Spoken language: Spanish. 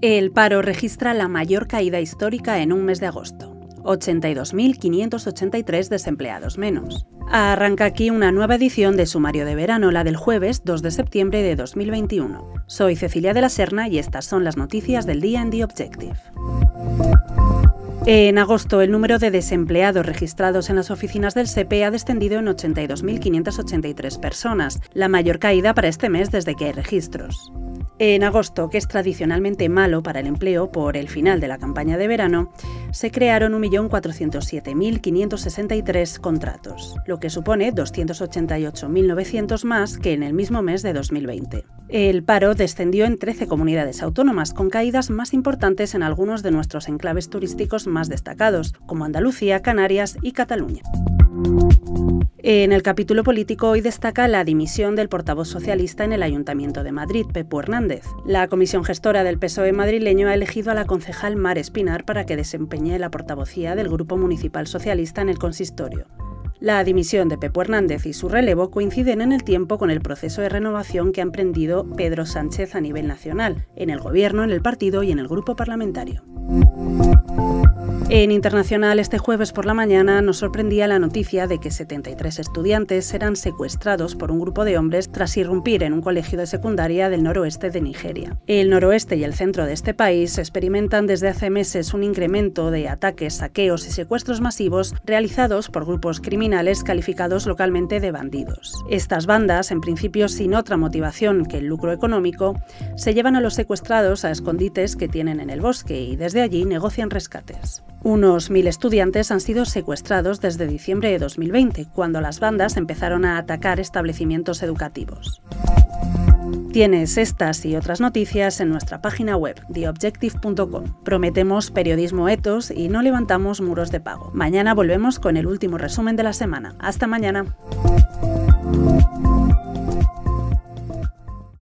El paro registra la mayor caída histórica en un mes de agosto. 82.583 desempleados menos. Arranca aquí una nueva edición de Sumario de Verano, la del jueves 2 de septiembre de 2021. Soy Cecilia de la Serna y estas son las noticias del día en The Objective. En agosto, el número de desempleados registrados en las oficinas del SEPE ha descendido en 82.583 personas, la mayor caída para este mes desde que hay registros. En agosto, que es tradicionalmente malo para el empleo por el final de la campaña de verano, se crearon 1.407.563 contratos, lo que supone 288.900 más que en el mismo mes de 2020. El paro descendió en 13 comunidades autónomas, con caídas más importantes en algunos de nuestros enclaves turísticos más destacados, como Andalucía, Canarias y Cataluña. En el capítulo político hoy destaca la dimisión del portavoz socialista en el Ayuntamiento de Madrid, Pepo Hernández. La comisión gestora del PSOE madrileño ha elegido a la concejal Mar Espinar para que desempeñe la portavocía del Grupo Municipal Socialista en el consistorio. La dimisión de Pepo Hernández y su relevo coinciden en el tiempo con el proceso de renovación que ha emprendido Pedro Sánchez a nivel nacional, en el Gobierno, en el partido y en el grupo parlamentario. En Internacional, este jueves por la mañana nos sorprendía la noticia de que 73 estudiantes serán secuestrados por un grupo de hombres tras irrumpir en un colegio de secundaria del noroeste de Nigeria. El noroeste y el centro de este país experimentan desde hace meses un incremento de ataques, saqueos y secuestros masivos realizados por grupos criminales calificados localmente de bandidos. Estas bandas, en principio sin otra motivación que el lucro económico, se llevan a los secuestrados a escondites que tienen en el bosque y desde allí negocian rescates. Unos mil estudiantes han sido secuestrados desde diciembre de 2020, cuando las bandas empezaron a atacar establecimientos educativos. Tienes estas y otras noticias en nuestra página web, theobjective.com. Prometemos periodismo etos y no levantamos muros de pago. Mañana volvemos con el último resumen de la semana. Hasta mañana.